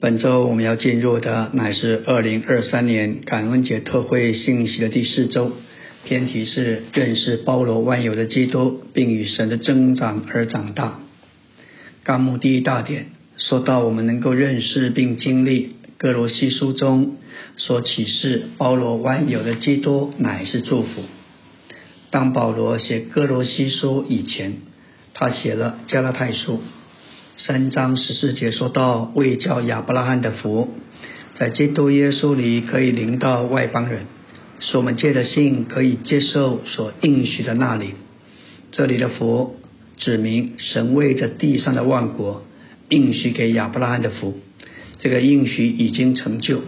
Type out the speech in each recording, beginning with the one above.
本周我们要进入的乃是二零二三年感恩节特会信息的第四周，篇题是认识包罗万有的基督，并与神的增长而长大。纲目第一大点说到，我们能够认识并经历哥罗西书中所启示包罗万有的基督乃是祝福。当保罗写哥罗西书以前，他写了加拉太书。三章十四节说到，为叫亚伯拉罕的福，在基督耶稣里可以领到外邦人，使我们借的信可以接受所应许的那里。这里的福指明神为着地上的万国应许给亚伯拉罕的福，这个应许已经成就，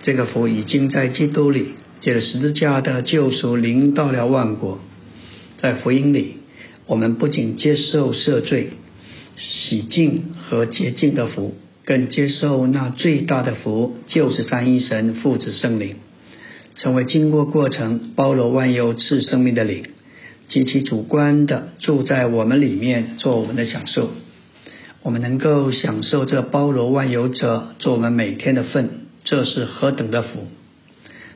这个福已经在基督里借着十字架的救赎领到了万国。在福音里，我们不仅接受赦罪。洗净和洁净的福，更接受那最大的福，就是三一神父子圣灵，成为经过过程包罗万有赐生命的灵，极其主观的住在我们里面，做我们的享受。我们能够享受这包罗万有者做我们每天的份，这是何等的福！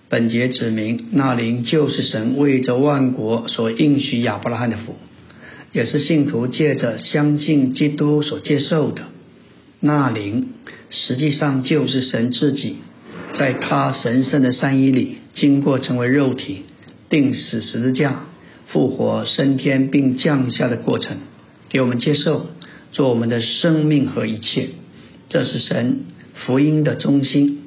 本节指明，那灵就是神为着万国所应许亚伯拉罕的福。也是信徒借着相信基督所接受的那灵，实际上就是神自己，在他神圣的三一里，经过成为肉体、定死十字架、复活升天并降下的过程，给我们接受，做我们的生命和一切。这是神福音的中心。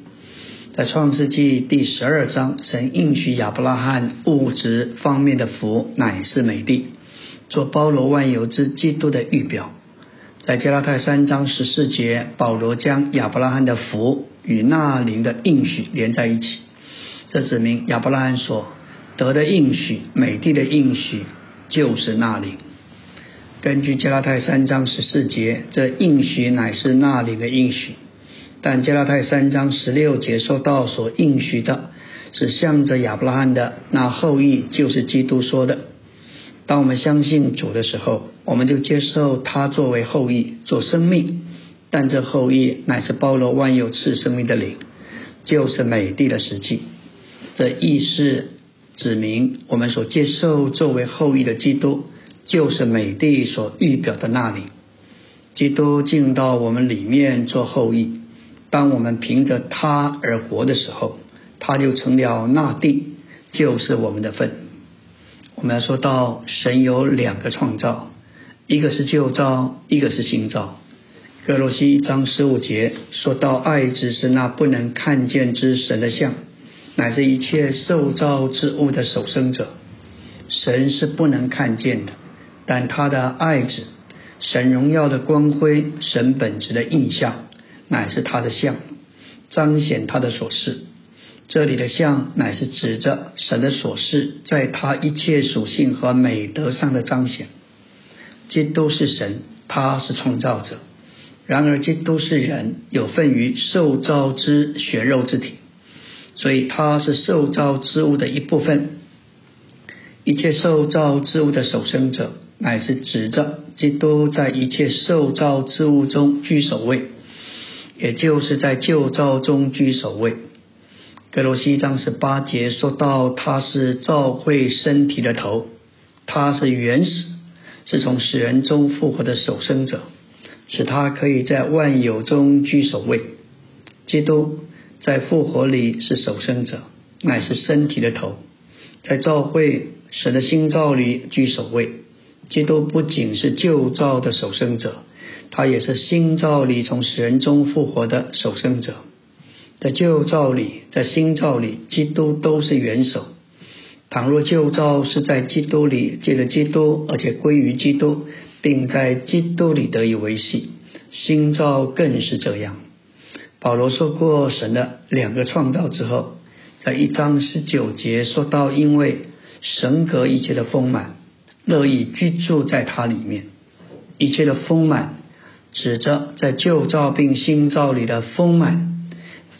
在创世纪第十二章，神应许亚伯拉罕物质方面的福，乃是美地。做包罗万有之基督的预表，在加拉太三章十四节，保罗将亚伯拉罕的福与那灵的应许连在一起，这指明亚伯拉罕所得的应许、美地的应许就是那灵。根据加拉太三章十四节，这应许乃是那灵的应许，但加拉太三章十六节说到所应许的是向着亚伯拉罕的那后裔，就是基督说的。当我们相信主的时候，我们就接受他作为后裔做生命，但这后裔乃是包罗万有赐生命的灵，就是美帝的实际。这意思指明我们所接受作为后裔的基督，就是美帝所预表的那里。基督进到我们里面做后裔，当我们凭着他而活的时候，他就成了那地，就是我们的份。我们要说到神有两个创造，一个是旧造，一个是新造。格罗西一章十五节说到，爱只是那不能看见之神的像，乃是一切受造之物的首生者。神是不能看见的，但他的爱子，神荣耀的光辉，神本质的印象，乃是他的像，彰显他的所示。这里的像乃是指着神的所示，在他一切属性和美德上的彰显。基督是神，他是创造者；然而基督是人，有份于受造之血肉之体，所以他是受造之物的一部分。一切受造之物的首生者，乃是指着基督在一切受造之物中居首位，也就是在旧造中居首位。格罗西章十八节说到，他是召会身体的头，他是原始，是从死人中复活的守生者，使他可以在万有中居首位。基督在复活里是守生者，乃是身体的头，在召会神的新造里居首位。基督不仅是旧造的守生者，他也是新造里从死人中复活的守生者。在旧造里，在新造里，基督都是元首。倘若旧造是在基督里借着基督，而且归于基督，并在基督里得以维系，新造更是这样。保罗说过神的两个创造之后，在一章十九节说到，因为神格一切的丰满，乐意居住在他里面，一切的丰满指着在旧造并新造里的丰满。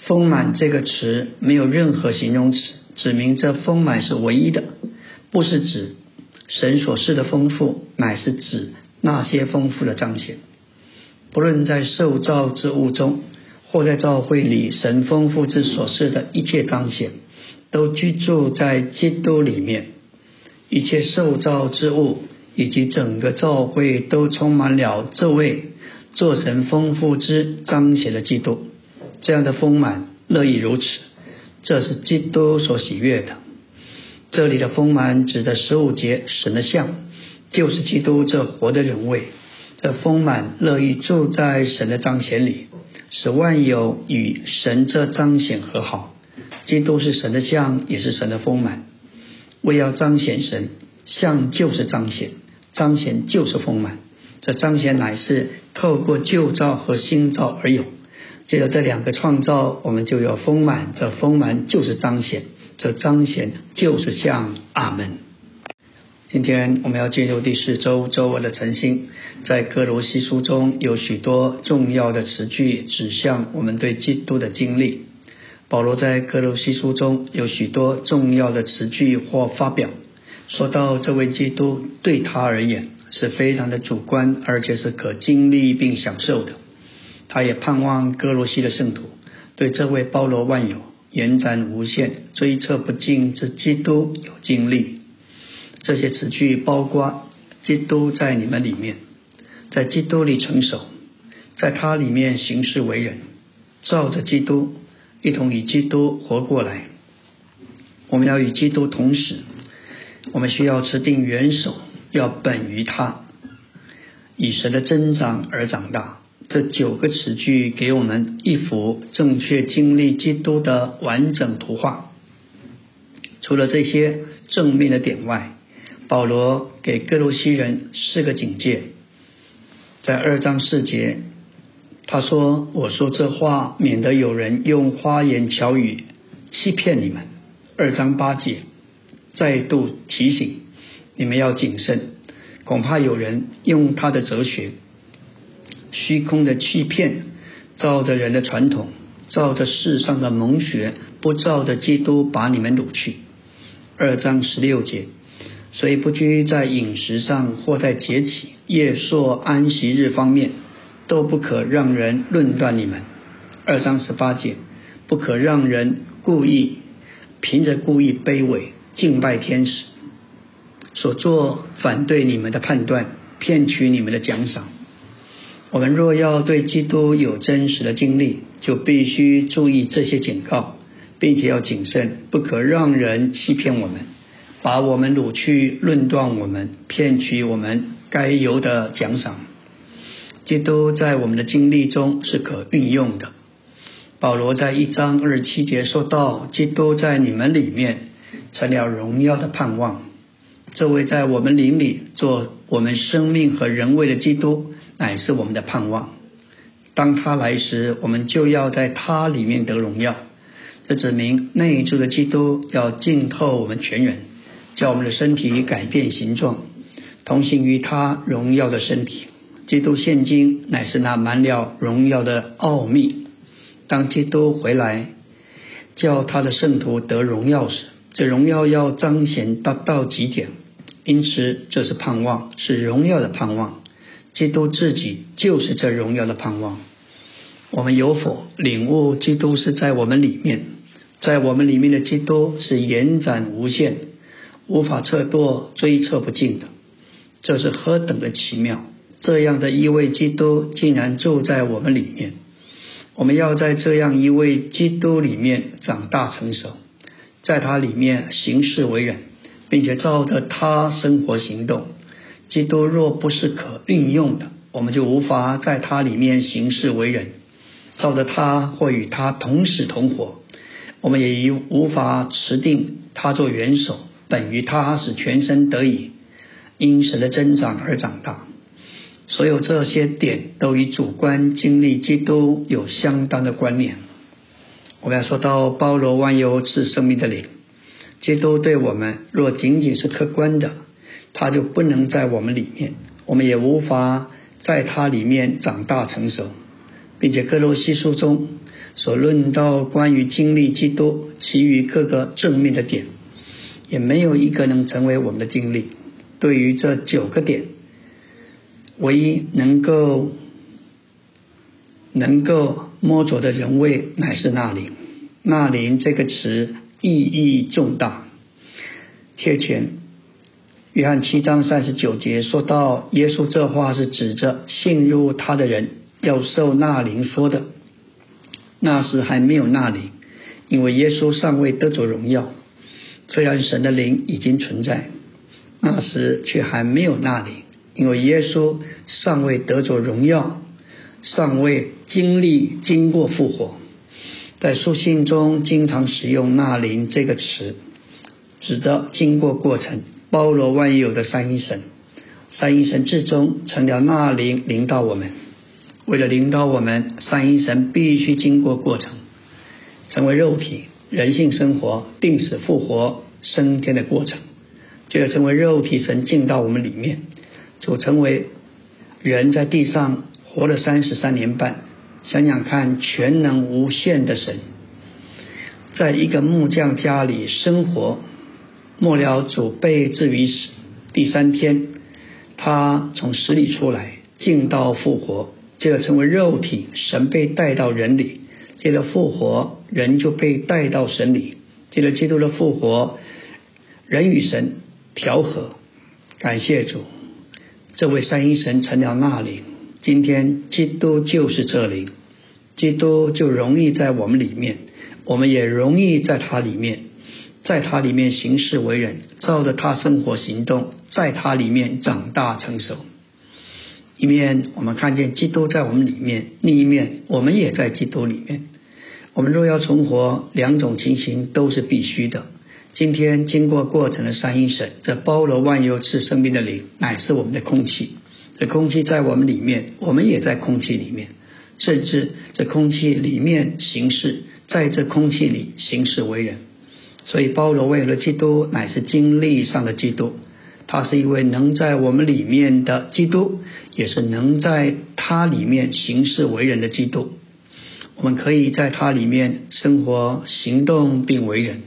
丰满这个词没有任何形容词，指明这丰满是唯一的，不是指神所示的丰富，乃是指那些丰富的彰显。不论在受造之物中，或在教会里神丰富之所示的一切彰显，都居住在基督里面。一切受造之物以及整个教会都充满了这位做神丰富之彰显的基督。这样的丰满乐意如此，这是基督所喜悦的。这里的丰满指的十五节神的像，就是基督这活的人位。这丰满乐意住在神的彰显里，使万有与神这彰显和好。基督是神的像，也是神的丰满。为要彰显神，像就是彰显，彰显就是丰满。这彰显乃是透过旧造和新造而有。借着这两个创造，我们就有丰满。这丰满就是彰显。这彰显就是像阿门。今天我们要进入第四周周二的晨星，在哥罗西书中有许多重要的词句指向我们对基督的经历。保罗在哥罗西书中有许多重要的词句或发表，说到这位基督对他而言是非常的主观，而且是可经历并享受的。他也盼望哥罗西的圣徒对这位包罗万有。延展无限、追测不尽之基督有经历，这些词句包括基督在你们里面，在基督里成熟，在他里面行事为人，照着基督一同与基督活过来。我们要与基督同时，我们需要持定元首，要本于他，以神的增长而长大。这九个词句给我们一幅正确经历基督的完整图画。除了这些正面的点外，保罗给哥罗西人四个警戒。在二章四节，他说：“我说这话，免得有人用花言巧语欺骗你们。”二章八节再度提醒你们要谨慎，恐怕有人用他的哲学。虚空的欺骗，照着人的传统，照着世上的蒙学，不照着基督把你们掳去。二章十六节，所以不拘在饮食上或在节期、夜朔、安息日方面，都不可让人论断你们。二章十八节，不可让人故意凭着故意卑微敬拜天使，所做反对你们的判断，骗取你们的奖赏。我们若要对基督有真实的经历，就必须注意这些警告，并且要谨慎，不可让人欺骗我们，把我们掳去，论断我们，骗取我们该有的奖赏。基督在我们的经历中是可运用的。保罗在一章二十七节说到：“基督在你们里面成了荣耀的盼望。”这位在我们灵里做我们生命和人位的基督。乃是我们的盼望。当他来时，我们就要在他里面得荣耀。这指明内住的基督要浸透我们全人，叫我们的身体改变形状，同行于他荣耀的身体。基督现今乃是那满了荣耀的奥秘。当基督回来，叫他的圣徒得荣耀时，这荣耀要彰显到到极点。因此，这是盼望，是荣耀的盼望。基督自己就是这荣耀的盼望。我们有否领悟基督是在我们里面？在我们里面的基督是延展无限、无法测度、追测不尽的。这是何等的奇妙！这样的一位基督竟然住在我们里面。我们要在这样一位基督里面长大成熟，在他里面行事为人，并且照着他生活行动。基督若不是可运用的，我们就无法在他里面行事为人，照着他或与他同死同活。我们也已无法持定他做元首，本于他使全身得以因神的增长而长大。所有这些点都与主观经历基督有相当的关联。我们要说到包罗万有是生命的灵，基督对我们若仅仅是客观的。他就不能在我们里面，我们也无法在他里面长大成熟，并且哥罗西书中所论到关于经历基督其余各个正面的点，也没有一个能成为我们的经历。对于这九个点，唯一能够能够摸着的人位乃是那灵。那灵这个词意义重大。贴前，约翰七章三十九节说到，耶稣这话是指着信入他的人要受纳灵说的。那时还没有纳灵，因为耶稣尚未得着荣耀。虽然神的灵已经存在，那时却还没有纳灵，因为耶稣尚未得着荣耀，尚未经历经过复活。在书信中经常使用“纳灵”这个词。指的经过过程，包罗万有的三一神，三一神至终成了那灵领导我们。为了领导我们，三一神必须经过过程，成为肉体，人性生活，定死复活升天的过程，就要成为肉体神进到我们里面，就成为人在地上活了三十三年半。想想看，全能无限的神，在一个木匠家里生活。末了，主被置于死。第三天，他从死里出来，进到复活，接着成为肉体，神被带到人里，接着复活，人就被带到神里，接着基督的复活，人与神调和。感谢主，这位三一神成了那里。今天基督就是这里，基督就容易在我们里面，我们也容易在他里面。在他里面行事为人，照着他生活行动，在他里面长大成熟。一面我们看见基督在我们里面，另一面我们也在基督里面。我们若要存活，两种情形都是必须的。今天经过过程的三一神，这包罗万有赐生命的灵，乃是我们的空气。这空气在我们里面，我们也在空气里面，甚至这空气里面行事，在这空气里行事为人。所以，包罗万有的基督乃是经历上的基督，他是一位能在我们里面的基督，也是能在他里面行事为人的基督。我们可以在他里面生活、行动并为人，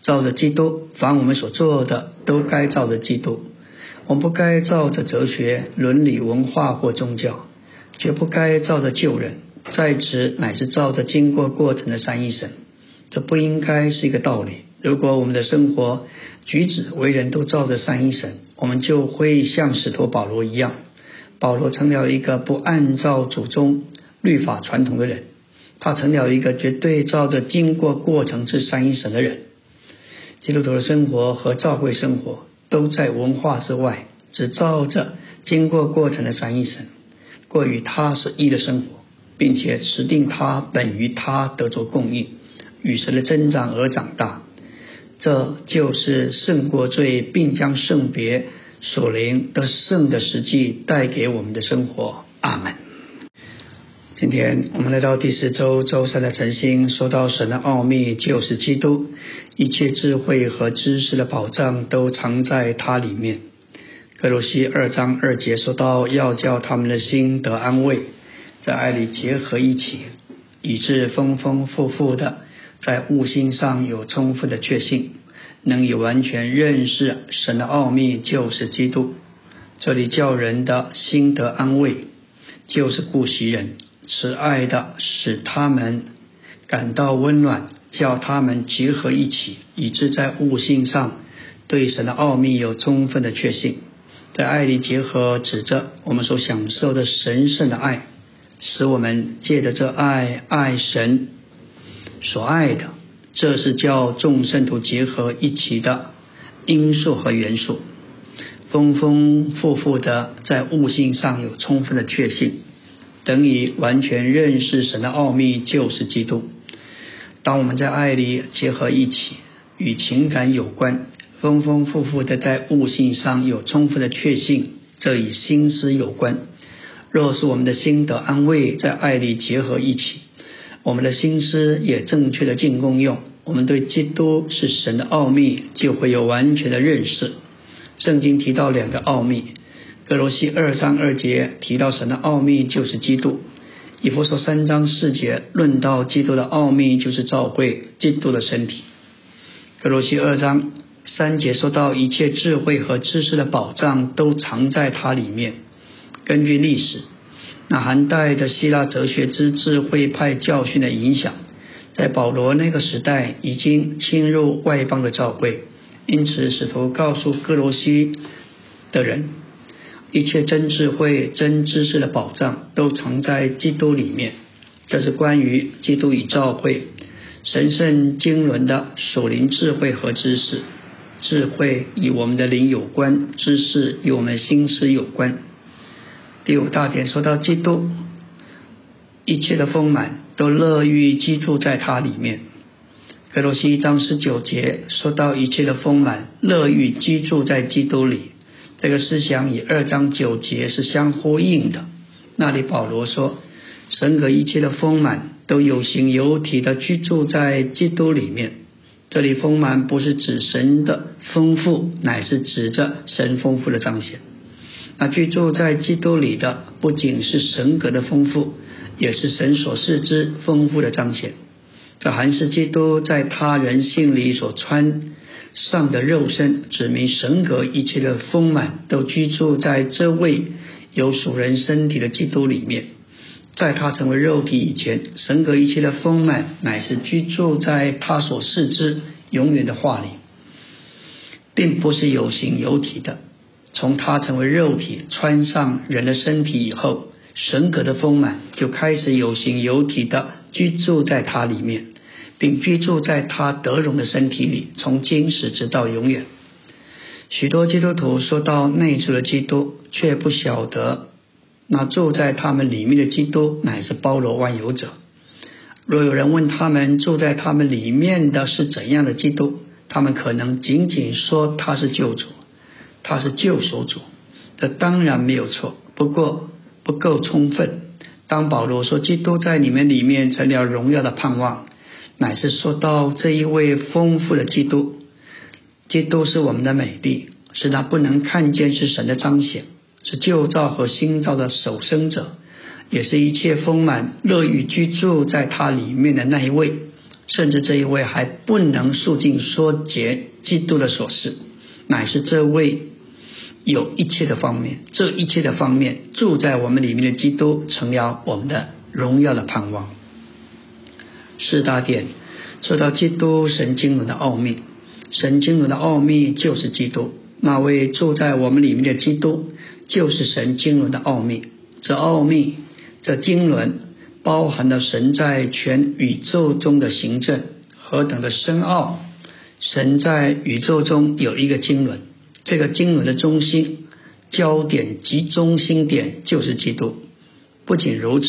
照着基督，凡我们所做的都该照着基督。我们不该照着哲学、伦理、文化或宗教，绝不该照着旧人，在此乃是照着经过过程的三一神。这不应该是一个道理。如果我们的生活举止为人都照着三一神，我们就会像使徒保罗一样。保罗成了一个不按照祖宗律法传统的人，他成了一个绝对照着经过过程之三一神的人。基督徒的生活和教会生活都在文化之外，只照着经过过程的三一神，过与他是一的生活，并且持定他本于他得着供应。与神的增长而长大，这就是胜过罪，并将圣别所灵得胜的实际带给我们的生活。阿门。今天我们来到第四周周三的晨星，说到神的奥秘就是基督，一切智慧和知识的宝藏都藏在它里面。格罗西二章二节说到，要叫他们的心得安慰，在爱里结合一起，以致丰丰富富的。在悟性上有充分的确信，能以完全认识神的奥秘，就是基督。这里叫人的心得安慰，就是顾惜人，慈爱的使他们感到温暖，叫他们结合一起，以致在悟性上对神的奥秘有充分的确信。在爱里结合，指着我们所享受的神圣的爱，使我们借着这爱爱神。所爱的，这是叫众圣徒结合一起的因素和元素，丰丰富富的在悟性上有充分的确信，等于完全认识神的奥秘就是基督。当我们在爱里结合一起，与情感有关，丰丰富富的在悟性上有充分的确信，这与心思有关。若是我们的心得安慰，在爱里结合一起。我们的心思也正确的进功用，我们对基督是神的奥秘就会有完全的认识。圣经提到两个奥秘，格罗西二章二节提到神的奥秘就是基督，以弗所三章四节论到基督的奥秘就是召会基督的身体。格罗西二章三节说到一切智慧和知识的宝藏都藏在它里面。根据历史。那含带着希腊哲学之智慧派教训的影响，在保罗那个时代已经侵入外邦的教会，因此使徒告诉哥罗西的人，一切真智慧、真知识的宝藏都藏在基督里面。这是关于基督与教会神圣经纶的属灵智慧和知识。智慧与我们的灵有关，知识与我们心思有关。第五大点说到基督，一切的丰满都乐于居住在它里面。格罗西一章十九节说到一切的丰满乐于居住在基督里，这个思想与二章九节是相呼应的。那里保罗说，神和一切的丰满都有形有体的居住在基督里面。这里丰满不是指神的丰富，乃是指着神丰富的彰显。那居住在基督里的，不仅是神格的丰富，也是神所示之丰富的彰显。这还是基督在他人性里所穿上的肉身，指明神格一切的丰满都居住在这位有属人身体的基督里面。在他成为肉体以前，神格一切的丰满乃是居住在他所示之永远的话里，并不是有形有体的。从他成为肉体，穿上人的身体以后，神格的丰满就开始有形有体的居住在他里面，并居住在他得荣的身体里，从今时直到永远。许多基督徒说到内住的基督，却不晓得那住在他们里面的基督乃是包罗万有者。若有人问他们住在他们里面的是怎样的基督，他们可能仅仅说他是救主。他是救赎主，这当然没有错，不过不够充分。当保罗说基督在你们里面成了荣耀的盼望，乃是说到这一位丰富的基督。基督是我们的美丽，是那不能看见是神的彰显，是旧造和新造的守生者，也是一切丰满乐于居住在他里面的那一位。甚至这一位还不能速尽说结基督的琐事，乃是这位。有一切的方面，这一切的方面住在我们里面的基督，成了我们的荣耀的盼望。四大点说到基督神经纶的奥秘，神经纶的奥秘就是基督，那位住在我们里面的基督，就是神经纶的奥秘。这奥秘，这经纶包含了神在全宇宙中的行政何等的深奥。神在宇宙中有一个经纶。这个经纶的中心焦点及中心点就是基督。不仅如此，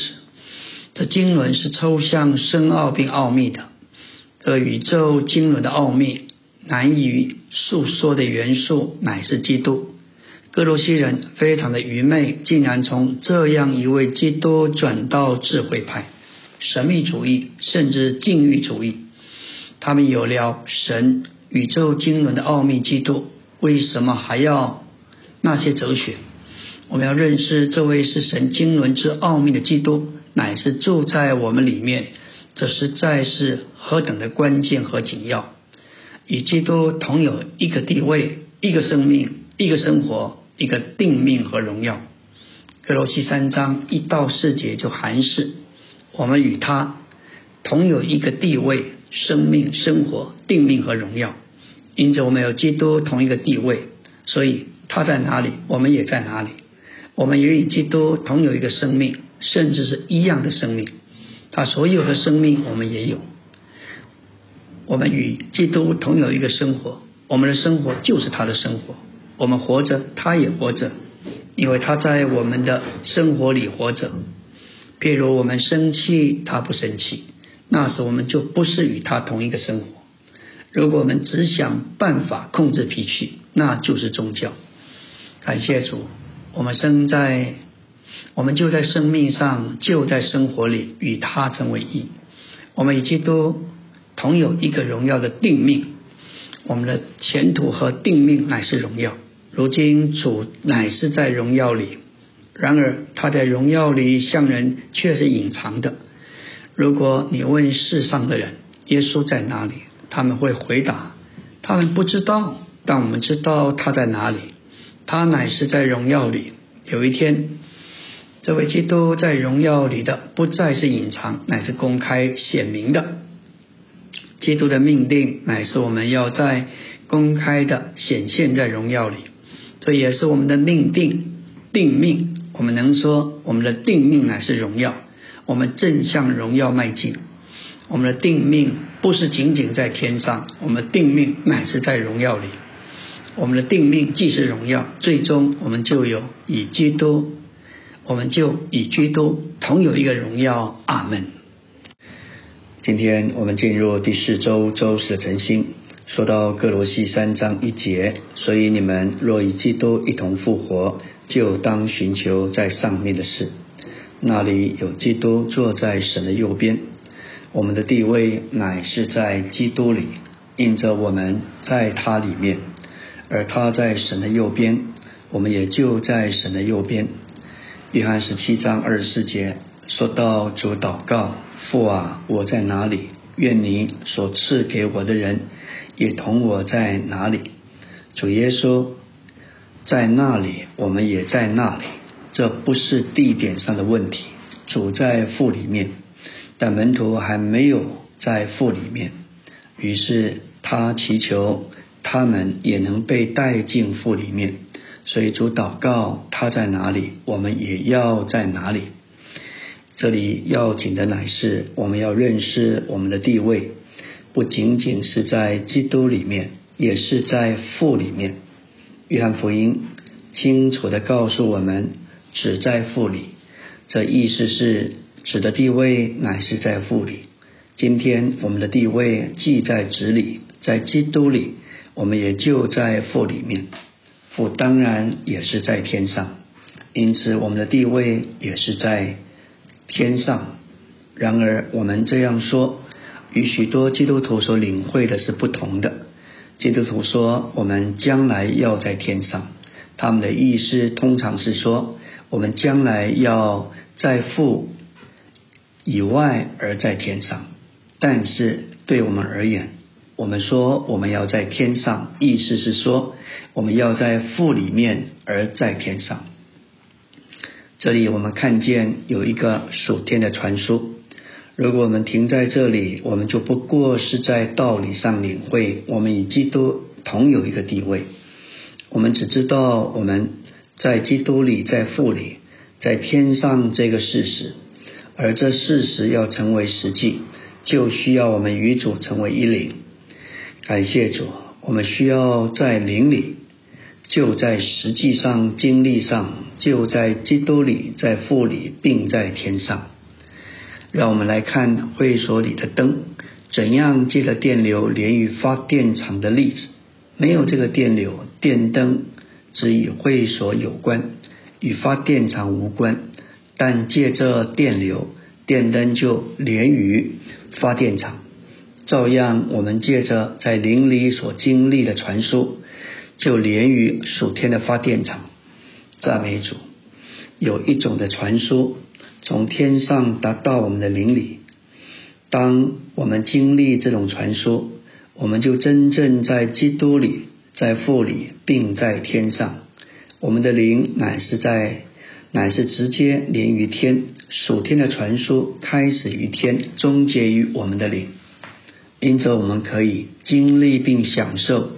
这经纶是抽象、深奥并奥秘的。这宇宙经纶的奥秘难以诉说的元素乃是基督。哥罗西人非常的愚昧，竟然从这样一位基督转到智慧派、神秘主义，甚至禁欲主义。他们有了神宇宙经纶的奥秘基督。为什么还要那些哲学？我们要认识这位是神经纶之奥秘的基督，乃是住在我们里面。这实在是何等的关键和紧要！与基督同有一个地位、一个生命、一个生活、一个定命和荣耀。格罗西三章一到四节就含示，我们与他同有一个地位、生命、生活、定命和荣耀。因此，我们有基督同一个地位，所以他在哪里，我们也在哪里。我们也与基督同有一个生命，甚至是一样的生命。他所有的生命，我们也有。我们与基督同有一个生活，我们的生活就是他的生活。我们活着，他也活着，因为他在我们的生活里活着。譬如我们生气，他不生气，那时我们就不是与他同一个生活。如果我们只想办法控制脾气，那就是宗教。感谢主，我们生在，我们就在生命上，就在生活里与他成为一。我们与基督同有一个荣耀的定命，我们的前途和定命乃是荣耀。如今主乃是在荣耀里，然而他在荣耀里向人却是隐藏的。如果你问世上的人，耶稣在哪里？他们会回答：“他们不知道，但我们知道他在哪里。他乃是在荣耀里。有一天，这位基督在荣耀里的不再是隐藏，乃是公开显明的。基督的命令乃是我们要在公开的显现在荣耀里，这也是我们的命定定命。我们能说我们的定命乃是荣耀，我们正向荣耀迈进。我们的定命不是仅仅在天上，我们的定命乃是在荣耀里。我们的定命既是荣耀，最终我们就有以基督，我们就以基督同有一个荣耀。阿门。今天我们进入第四周周四的晨星，说到各罗西三章一节，所以你们若与基督一同复活，就当寻求在上面的事，那里有基督坐在神的右边。我们的地位乃是在基督里，印着我们在他里面。而他在神的右边，我们也就在神的右边。约翰十七章二十四节说到主祷告：父啊，我在哪里？愿你所赐给我的人也同我在哪里？主耶稣在那里，我们也在那里。这不是地点上的问题。主在父里面，但门徒还没有在父里面。于是他祈求。他们也能被带进父里面，所以主祷告他在哪里，我们也要在哪里。这里要紧的乃是我们要认识我们的地位，不仅仅是在基督里面，也是在父里面。约翰福音清楚的告诉我们，只在父里，这意思是指的地位乃是在父里。今天我们的地位既在子里，在基督里。我们也就在父里面，父当然也是在天上，因此我们的地位也是在天上。然而，我们这样说，与许多基督徒所领会的是不同的。基督徒说，我们将来要在天上，他们的意思通常是说，我们将来要在父以外而在天上。但是，对我们而言，我们说我们要在天上，意思是说我们要在父里面而在天上。这里我们看见有一个属天的传输。如果我们停在这里，我们就不过是在道理上领会我们与基督同有一个地位。我们只知道我们在基督里，在父里，在天上这个事实。而这事实要成为实际，就需要我们与主成为一灵。感谢主，我们需要在灵里，就在实际上经历上，就在基督里，在父里，并在天上。让我们来看会所里的灯怎样借着电流连于发电厂的例子。没有这个电流，电灯只与会所有关，与发电厂无关。但借着电流，电灯就连于发电厂。照样，我们借着在灵里所经历的传输，就连于属天的发电厂。赞美主，有一种的传输从天上达到我们的灵里。当我们经历这种传输，我们就真正在基督里，在腹里，并在天上。我们的灵乃是在，乃是直接连于天。属天的传输开始于天，终结于我们的灵。因此，我们可以经历并享受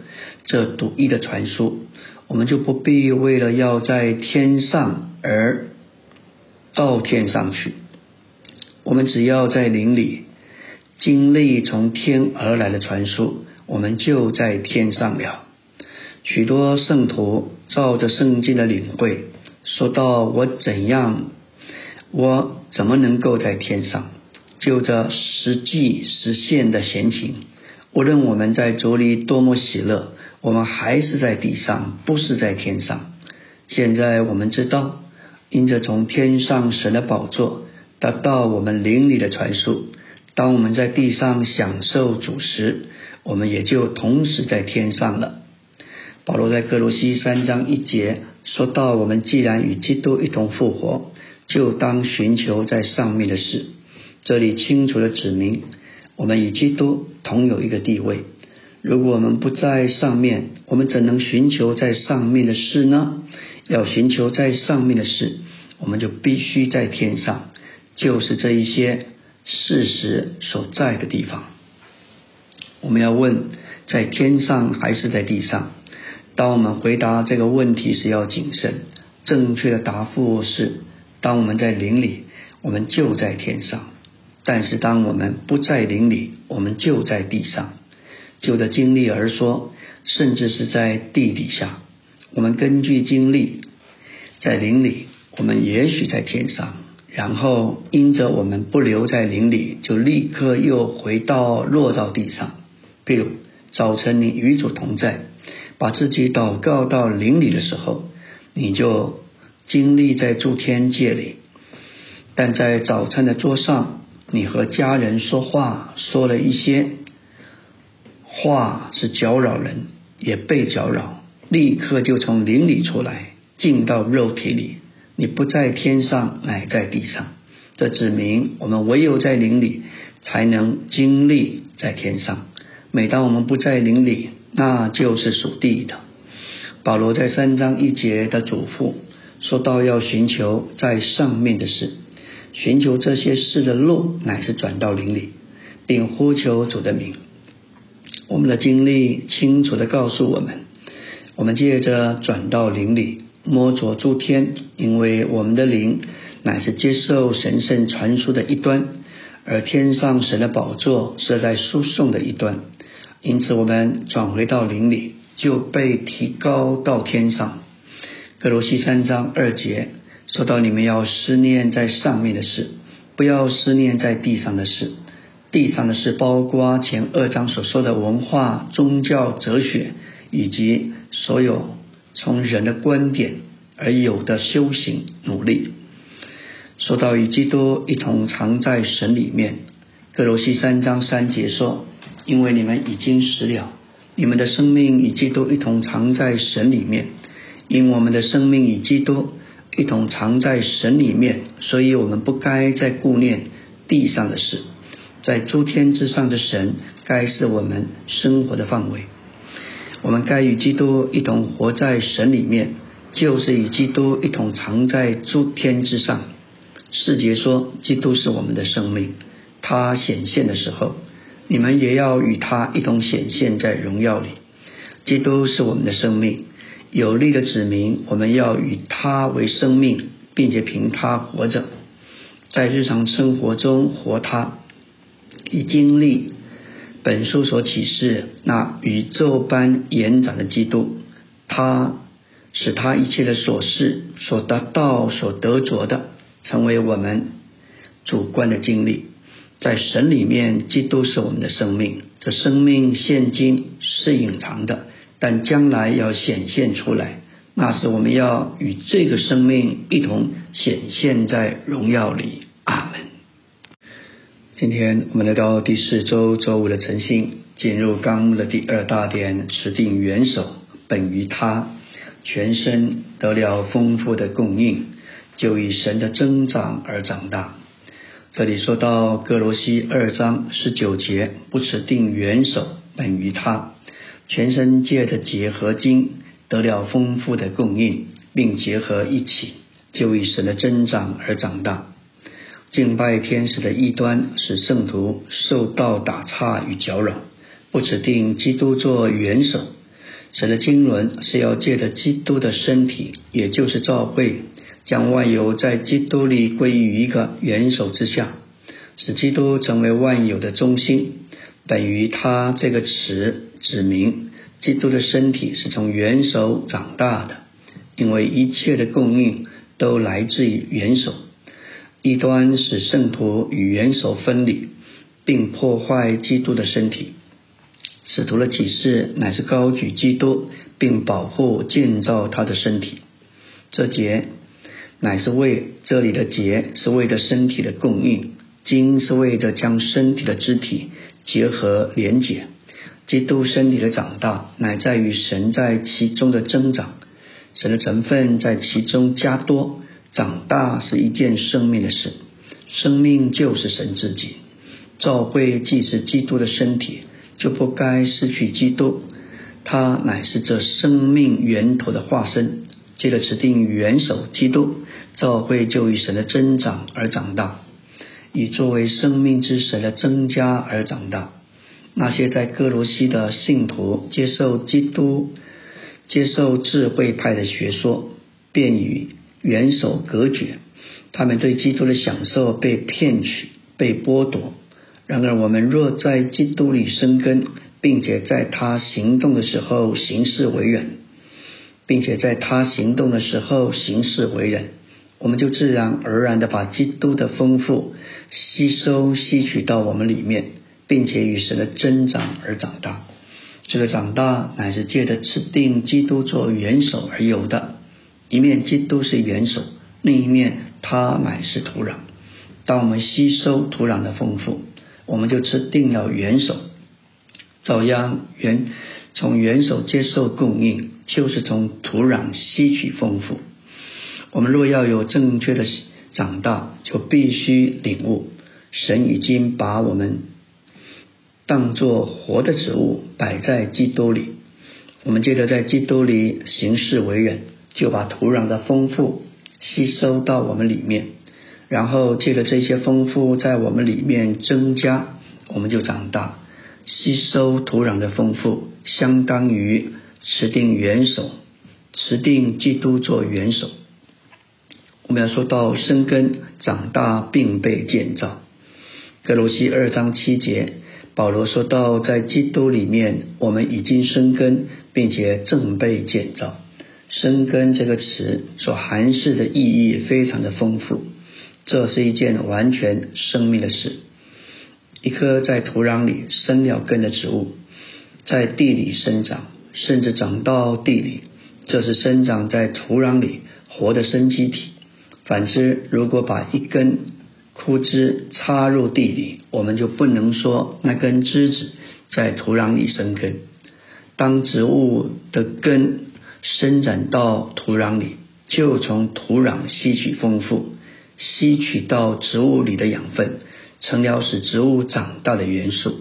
这独一的传输，我们就不必为了要在天上而到天上去。我们只要在灵里经历从天而来的传输，我们就在天上了。许多圣徒照着圣经的领会，说到我怎样，我怎么能够在天上？就这实际实现的闲情，无论我们在主里多么喜乐，我们还是在地上，不是在天上。现在我们知道，因着从天上神的宝座达到我们灵里的传输，当我们在地上享受主时，我们也就同时在天上了。保罗在哥罗西三章一节说到：我们既然与基督一同复活，就当寻求在上面的事。这里清楚的指明，我们与基督同有一个地位。如果我们不在上面，我们怎能寻求在上面的事呢？要寻求在上面的事，我们就必须在天上，就是这一些事实所在的地方。我们要问，在天上还是在地上？当我们回答这个问题时，要谨慎。正确的答复是：当我们在灵里，我们就在天上；但是当我们不在灵里，我们就在地上。就着经历而说，甚至是在地底下。我们根据经历，在灵里，我们也许在天上；然后因着我们不留在灵里，就立刻又回到落到地上。譬如早晨你与主同在，把自己祷告到灵里的时候，你就经历在诸天界里；但在早餐的桌上，你和家人说话，说了一些话是搅扰人，也被搅扰，立刻就从灵里出来，进到肉体里。你不在天上，乃在地上。这指明我们唯有在灵里，才能经历在天上。每当我们不在灵里，那就是属地的。保罗在三章一节的嘱咐说到，要寻求在上面的事，寻求这些事的路，乃是转到灵里，并呼求主的名。我们的经历清楚的告诉我们，我们借着转到灵里，摸着诸天，因为我们的灵乃是接受神圣传输的一端，而天上神的宝座是在输送的一端。因此，我们转回到灵里，就被提高到天上。格罗西三章二节说到：你们要思念在上面的事，不要思念在地上的事。地上的事包括前二章所说的文化、宗教、哲学，以及所有从人的观点而有的修行努力。说到与基督一同藏在神里面，格罗西三章三节说。因为你们已经死了，你们的生命与基督一同藏在神里面。因我们的生命与基督一同藏在神里面，所以我们不该再顾念地上的事。在诸天之上的神，该是我们生活的范围。我们该与基督一同活在神里面，就是与基督一同藏在诸天之上。世节说，基督是我们的生命，他显现的时候。你们也要与他一同显现在荣耀里。基督是我们的生命，有力的指明我们要与他为生命，并且凭他活着，在日常生活中活他，以经历本书所启示那宇宙般延展的基督。他使他一切的所事、所得到、所得着的，成为我们主观的经历。在神里面，基督是我们的生命。这生命现今是隐藏的，但将来要显现出来。那是我们要与这个生命一同显现在荣耀里。阿门。今天我们来到第四周周五的晨星，进入纲目的第二大点，持定元首本于他，全身得了丰富的供应，就以神的增长而长大。这里说到哥罗西二章十九节，不持定元首本于他，全身借着结合经得了丰富的供应，并结合一起，就以神的增长而长大。敬拜天使的异端使圣徒受到打岔与搅扰，不指定基督做元首。神的经纶是要借着基督的身体，也就是教会。将万有在基督里归于一个元首之下，使基督成为万有的中心。本于他这个词指明，基督的身体是从元首长大的，因为一切的供应都来自于元首。一端使圣徒与元首分离，并破坏基督的身体。使徒的启示乃是高举基督，并保护建造他的身体。这节。乃是为这里的结是为着身体的供应，筋是为着将身体的肢体结合连结。基督身体的长大，乃在于神在其中的增长，神的成分在其中加多。长大是一件生命的事，生命就是神自己。教会既是基督的身体，就不该失去基督，他乃是这生命源头的化身。接着指定元首基督，教会就以神的增长而长大，以作为生命之神的增加而长大。那些在哥罗西的信徒接受基督、接受智慧派的学说，便与元首隔绝，他们对基督的享受被骗取、被剥夺。然而，我们若在基督里生根，并且在他行动的时候行事为人。并且在他行动的时候行事为人，我们就自然而然的把基督的丰富吸收吸取到我们里面，并且与神的增长而长大。这个长大乃是借着吃定基督做元首而有的。一面基督是元首，另一面他乃是土壤。当我们吸收土壤的丰富，我们就吃定了元首，照样元从元首接受供应。就是从土壤吸取丰富。我们若要有正确的长大，就必须领悟，神已经把我们当作活的植物摆在基督里。我们接着在基督里行事为人，就把土壤的丰富吸收到我们里面，然后借着这些丰富在我们里面增加，我们就长大。吸收土壤的丰富，相当于。持定元首，持定基督做元首。我们要说到生根长大并被建造。格罗西二章七节，保罗说到在基督里面，我们已经生根，并且正被建造。生根这个词所含示的意义非常的丰富，这是一件完全生命的事。一棵在土壤里生了根的植物，在地里生长。甚至长到地里，这是生长在土壤里活的生机体。反之，如果把一根枯枝插入地里，我们就不能说那根枝子在土壤里生根。当植物的根伸展到土壤里，就从土壤吸取丰富，吸取到植物里的养分，成了使植物长大的元素。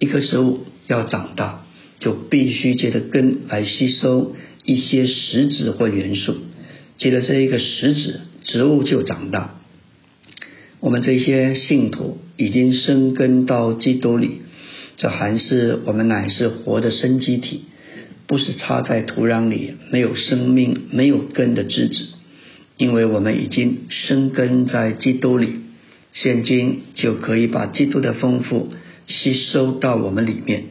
一棵植物要长大。就必须借着根来吸收一些实质或元素，借着这一个实质，植物就长大。我们这些信徒已经生根到基督里，这还是我们乃是活的生机体，不是插在土壤里没有生命、没有根的枝子。因为我们已经生根在基督里，现今就可以把基督的丰富吸收到我们里面。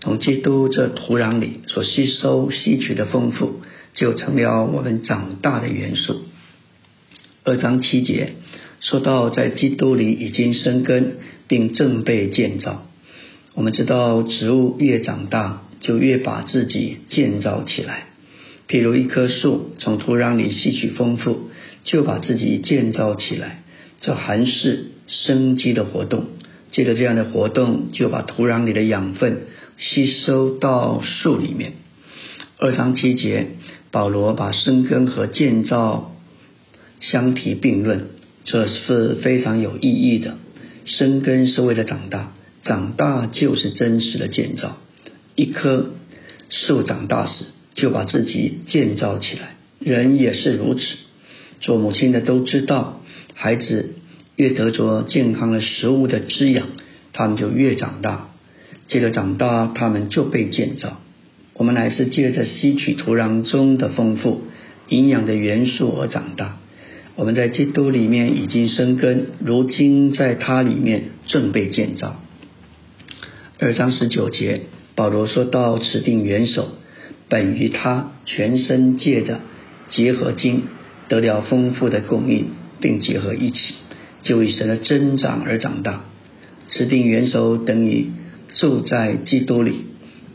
从基督这土壤里所吸收、吸取的丰富，就成了我们长大的元素。二章七节说到，在基督里已经生根，并正被建造。我们知道，植物越长大，就越把自己建造起来。譬如一棵树从土壤里吸取丰富，就把自己建造起来，这还是生机的活动。借着这样的活动，就把土壤里的养分。吸收到树里面。二章七节，保罗把生根和建造相提并论，这是非常有意义的。生根是为了长大，长大就是真实的建造。一棵树长大时，就把自己建造起来。人也是如此。做母亲的都知道，孩子越得着健康的食物的滋养，他们就越长大。接着长大，他们就被建造。我们乃是借着吸取土壤中的丰富营养的元素而长大。我们在基督里面已经生根，如今在他里面正被建造。二章十九节，保罗说到：“此定元首本于他全身借着结合经得了丰富的供应，并结合一起，就以神的增长而长大。此定元首等于。”住在基督里，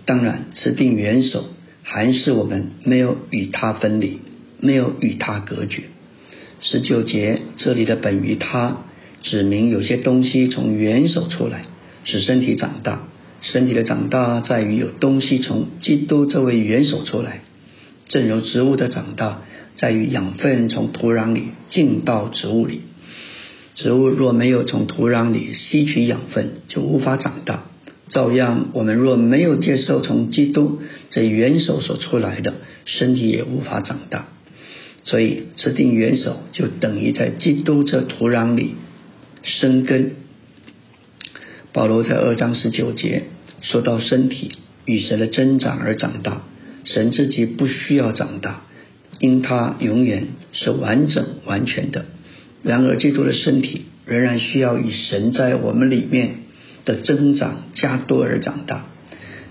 当然持定元首，还是我们没有与他分离，没有与他隔绝。十九节这里的本于他，指明有些东西从元首出来，使身体长大。身体的长大在于有东西从基督这位元首出来，正如植物的长大在于养分从土壤里进到植物里。植物若没有从土壤里吸取养分，就无法长大。照样，我们若没有接受从基督这元首所出来的，身体也无法长大。所以制定元首就等于在基督这土壤里生根。保罗在二章十九节说到身体与神的增长而长大，神自己不需要长大，因他永远是完整完全的。然而基督的身体仍然需要与神在我们里面的增长加多而长大。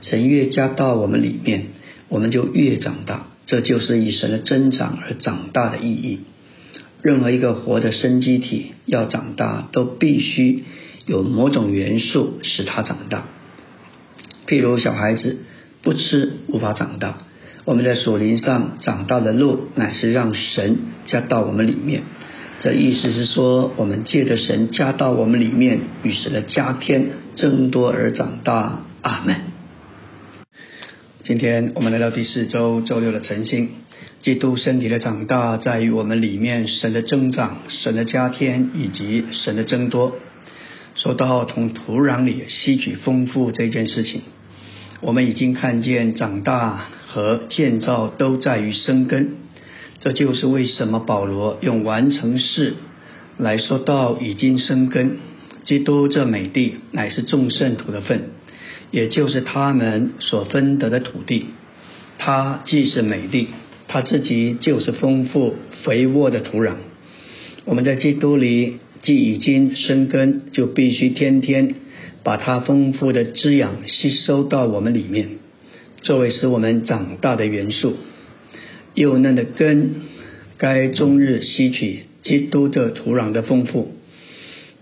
神越加到我们里面，我们就越长大。这就是以神的增长而长大的意义。任何一个活的生机体要长大，都必须有某种元素使它长大。譬如小孩子不吃无法长大。我们在属灵上长大的路，乃是让神加到我们里面。这意思是说，我们借着神加到我们里面，与神的加添增多而长大。阿门。今天我们来到第四周周六的晨星，基督身体的长大在于我们里面神的增长、神的加添以及神的增多。说到从土壤里吸取丰富这件事情，我们已经看见长大和建造都在于生根。这就是为什么保罗用完成式来说到已经生根。基督这美地乃是众圣徒的份。也就是他们所分得的土地，它既是美丽，它自己就是丰富肥沃的土壤。我们在基督里既已经生根，就必须天天把它丰富的滋养吸收到我们里面，作为使我们长大的元素。幼嫩的根该终日吸取基督这土壤的丰富，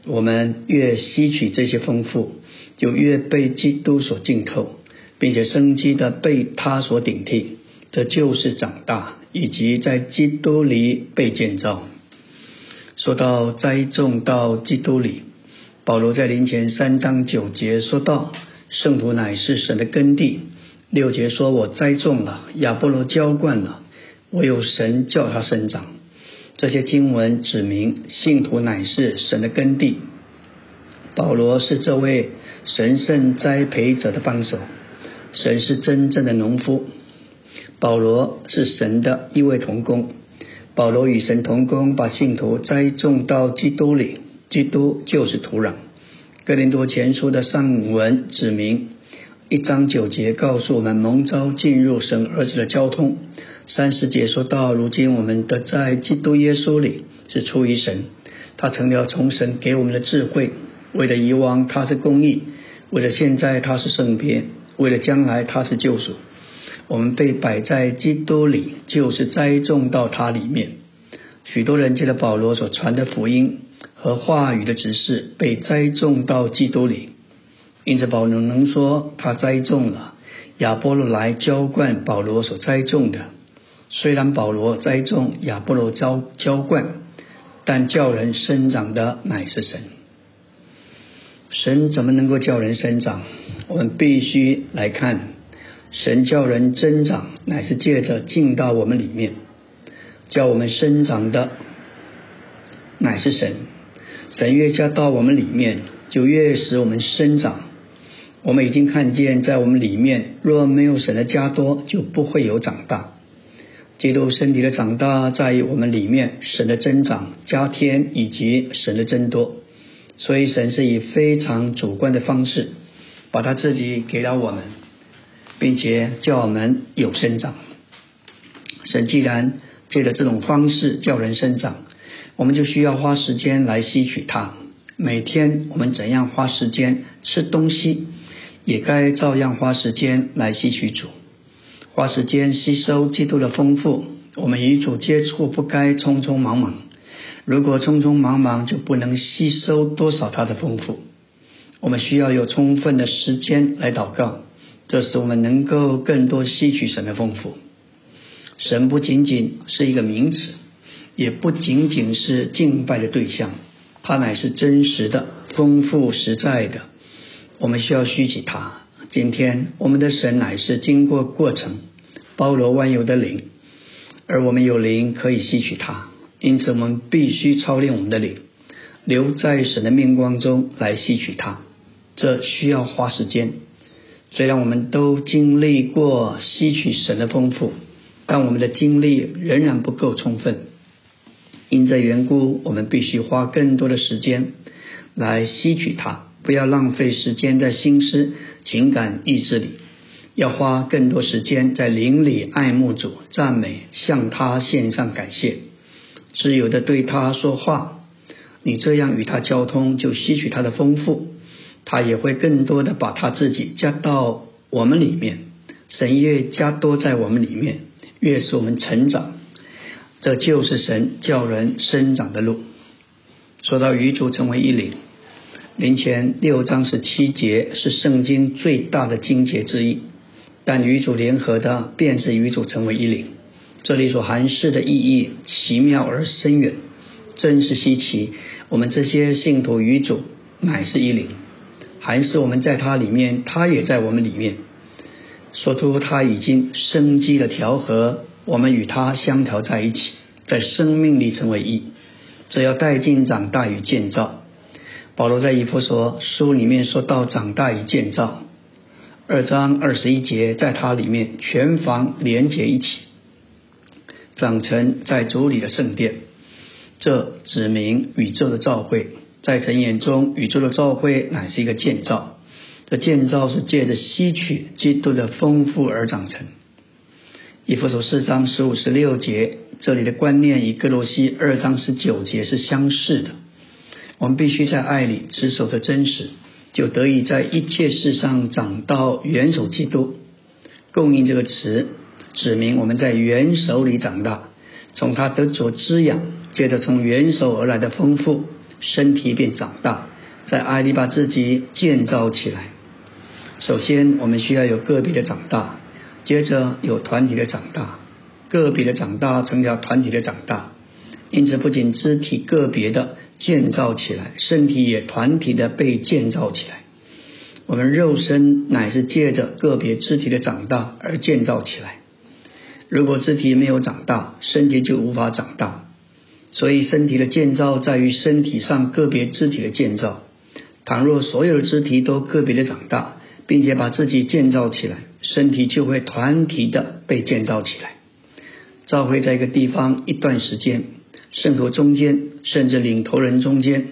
我们越吸取这些丰富。就越被基督所浸透，并且生机的被他所顶替，这就是长大以及在基督里被建造。说到栽种到基督里，保罗在林前三章九节说到，圣徒乃是神的根地。六节说我栽种了，亚波罗浇灌了，唯有神叫他生长。这些经文指明，信徒乃是神的根地。保罗是这位神圣栽培者的帮手，神是真正的农夫。保罗是神的一位同工，保罗与神同工，把信徒栽种到基督里，基督就是土壤。哥林多前书的上文指明一章九节告诉我们蒙召进入神儿子的交通，三十节说到如今我们的在基督耶稣里是出于神，他成了从神给我们的智慧。为了以往他是公义，为了现在他是圣别，为了将来他是救赎。我们被摆在基督里，就是栽种到他里面。许多人借着保罗所传的福音和话语的指示，被栽种到基督里。因此保罗能说他栽种了，亚波罗来浇灌保罗所栽种的。虽然保罗栽种，亚波罗浇浇灌，但叫人生长的乃是神。神怎么能够叫人生长？我们必须来看，神叫人增长，乃是借着进到我们里面，叫我们生长的，乃是神。神越加到我们里面，就越使我们生长。我们已经看见，在我们里面，若没有神的加多，就不会有长大。基督身体的长大，在于我们里面神的增长、加添以及神的增多。所以，神是以非常主观的方式，把他自己给了我们，并且叫我们有生长。神既然借着这种方式叫人生长，我们就需要花时间来吸取它。每天我们怎样花时间吃东西，也该照样花时间来吸取主，花时间吸收基督的丰富。我们与主接触，不该匆匆忙忙。如果匆匆忙忙，就不能吸收多少他的丰富。我们需要有充分的时间来祷告，这使我们能够更多吸取神的丰富。神不仅仅是一个名词，也不仅仅是敬拜的对象，它乃是真实的、丰富实在的。我们需要吸取它。今天我们的神乃是经过过程，包罗万有的灵，而我们有灵可以吸取它。因此，我们必须操练我们的灵，留在神的面光中来吸取它。这需要花时间。虽然我们都经历过吸取神的丰富，但我们的精力仍然不够充分。因这缘故，我们必须花更多的时间来吸取它，不要浪费时间在心思、情感、意志里，要花更多时间在灵里爱慕主、赞美、向他献上感谢，自由的对他说话。你这样与他交通，就吸取他的丰富，他也会更多的把他自己加到我们里面。神越加多在我们里面，越使我们成长。这就是神叫人生长的路。说到与主成为一灵，灵前六章十七节是圣经最大的经节之一，但与主联合的便是与主成为一灵。这里所含示的意义奇妙而深远，真是稀奇。我们这些信徒与主乃是一灵，还是我们在他里面，他也在我们里面。说出他已经生机的调和。我们与他相调在一起，在生命里成为一，这要带进长大与建造。保罗在以弗所书里面说到长大与建造，二章二十一节，在它里面全房连结一起，长成在主里的圣殿。这指明宇宙的造会，在神眼中，宇宙的造会乃是一个建造。这建造是借着吸取基督的丰富而长成。以弗所四章十五十六节，这里的观念与哥罗西二章十九节是相似的。我们必须在爱里持守的真实，就得以在一切事上长到元首基督。供应这个词，指明我们在元首里长大，从他得着滋养，接着从元首而来的丰富，身体便长大，在爱里把自己建造起来。首先，我们需要有个别的长大。接着有团体的长大，个别的长大成了团体的长大，因此不仅肢体个别的建造起来，身体也团体的被建造起来。我们肉身乃是借着个别肢体的长大而建造起来。如果肢体没有长大，身体就无法长大。所以身体的建造在于身体上个别肢体的建造。倘若所有的肢体都个别的长大，并且把自己建造起来。身体就会团体的被建造起来。召会在一个地方一段时间，圣徒中间甚至领头人中间，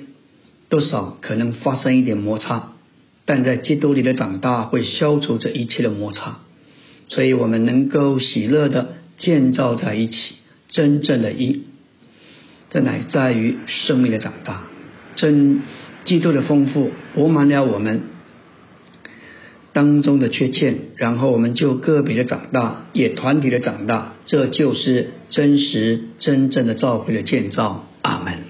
多少可能发生一点摩擦，但在基督里的长大会消除这一切的摩擦，所以我们能够喜乐的建造在一起，真正的一，这乃在于生命的长大，真基督的丰富补满了我们。当中的缺陷，然后我们就个别的长大，也团体的长大，这就是真实真正的教会的建造。阿门。